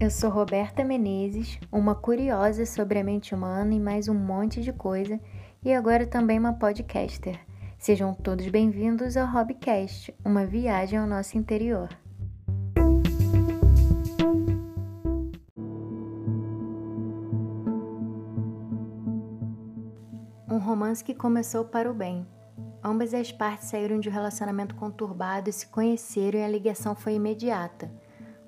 Eu sou Roberta Menezes, uma curiosa sobre a mente humana e mais um monte de coisa, e agora também uma podcaster. Sejam todos bem-vindos ao Hobbycast, uma viagem ao nosso interior. Um romance que começou para o bem. Ambas as partes saíram de um relacionamento conturbado, se conheceram e a ligação foi imediata.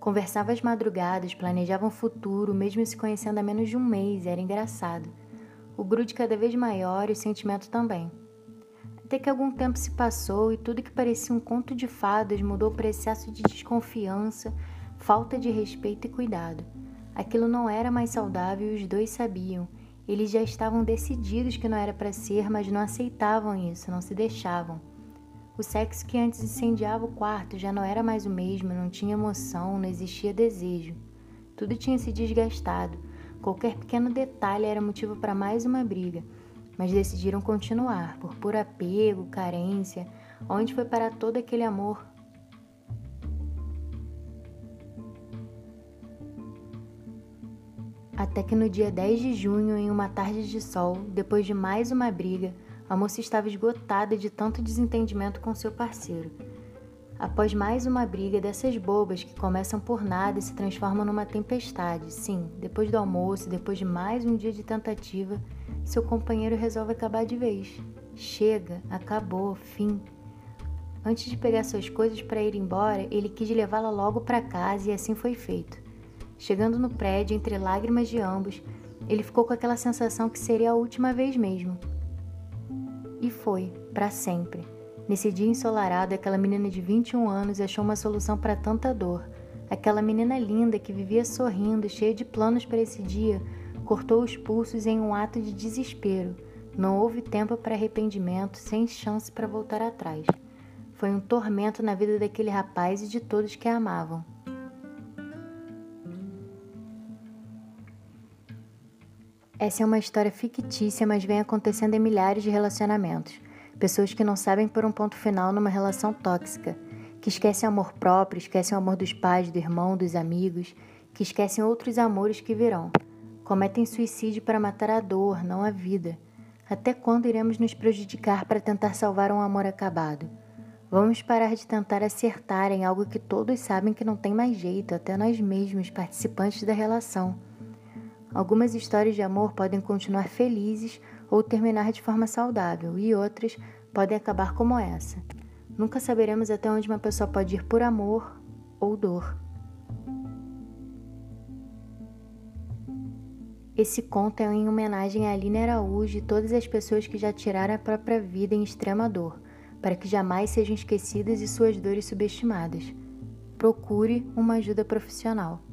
Conversavam às madrugadas, planejavam o futuro, mesmo se conhecendo há menos de um mês, era engraçado. O grude cada vez maior e o sentimento também. Até que algum tempo se passou e tudo que parecia um conto de fadas mudou para excesso de desconfiança, falta de respeito e cuidado. Aquilo não era mais saudável e os dois sabiam. Eles já estavam decididos que não era para ser, mas não aceitavam isso, não se deixavam. O sexo que antes incendiava o quarto já não era mais o mesmo, não tinha emoção, não existia desejo. Tudo tinha se desgastado. Qualquer pequeno detalhe era motivo para mais uma briga, mas decidiram continuar, por puro apego, carência. Onde foi para todo aquele amor? Até que no dia 10 de junho, em uma tarde de sol, depois de mais uma briga, a moça estava esgotada de tanto desentendimento com seu parceiro. Após mais uma briga dessas bobas que começam por nada e se transformam numa tempestade, sim, depois do almoço, depois de mais um dia de tentativa, seu companheiro resolve acabar de vez. Chega, acabou, fim. Antes de pegar suas coisas para ir embora, ele quis levá-la logo para casa e assim foi feito. Chegando no prédio, entre lágrimas de ambos, ele ficou com aquela sensação que seria a última vez mesmo. E foi, para sempre. Nesse dia ensolarado, aquela menina de 21 anos achou uma solução para tanta dor. Aquela menina linda que vivia sorrindo, cheia de planos para esse dia, cortou os pulsos em um ato de desespero. Não houve tempo para arrependimento, sem chance para voltar atrás. Foi um tormento na vida daquele rapaz e de todos que a amavam. Essa é uma história fictícia, mas vem acontecendo em milhares de relacionamentos. Pessoas que não sabem por um ponto final numa relação tóxica, que esquecem o amor próprio, esquecem o amor dos pais, do irmão, dos amigos, que esquecem outros amores que virão. Cometem suicídio para matar a dor, não a vida. Até quando iremos nos prejudicar para tentar salvar um amor acabado? Vamos parar de tentar acertar em algo que todos sabem que não tem mais jeito, até nós mesmos, participantes da relação. Algumas histórias de amor podem continuar felizes ou terminar de forma saudável, e outras podem acabar como essa. Nunca saberemos até onde uma pessoa pode ir por amor ou dor. Esse conto é em homenagem a Aline Araújo e todas as pessoas que já tiraram a própria vida em extrema dor, para que jamais sejam esquecidas e suas dores subestimadas. Procure uma ajuda profissional.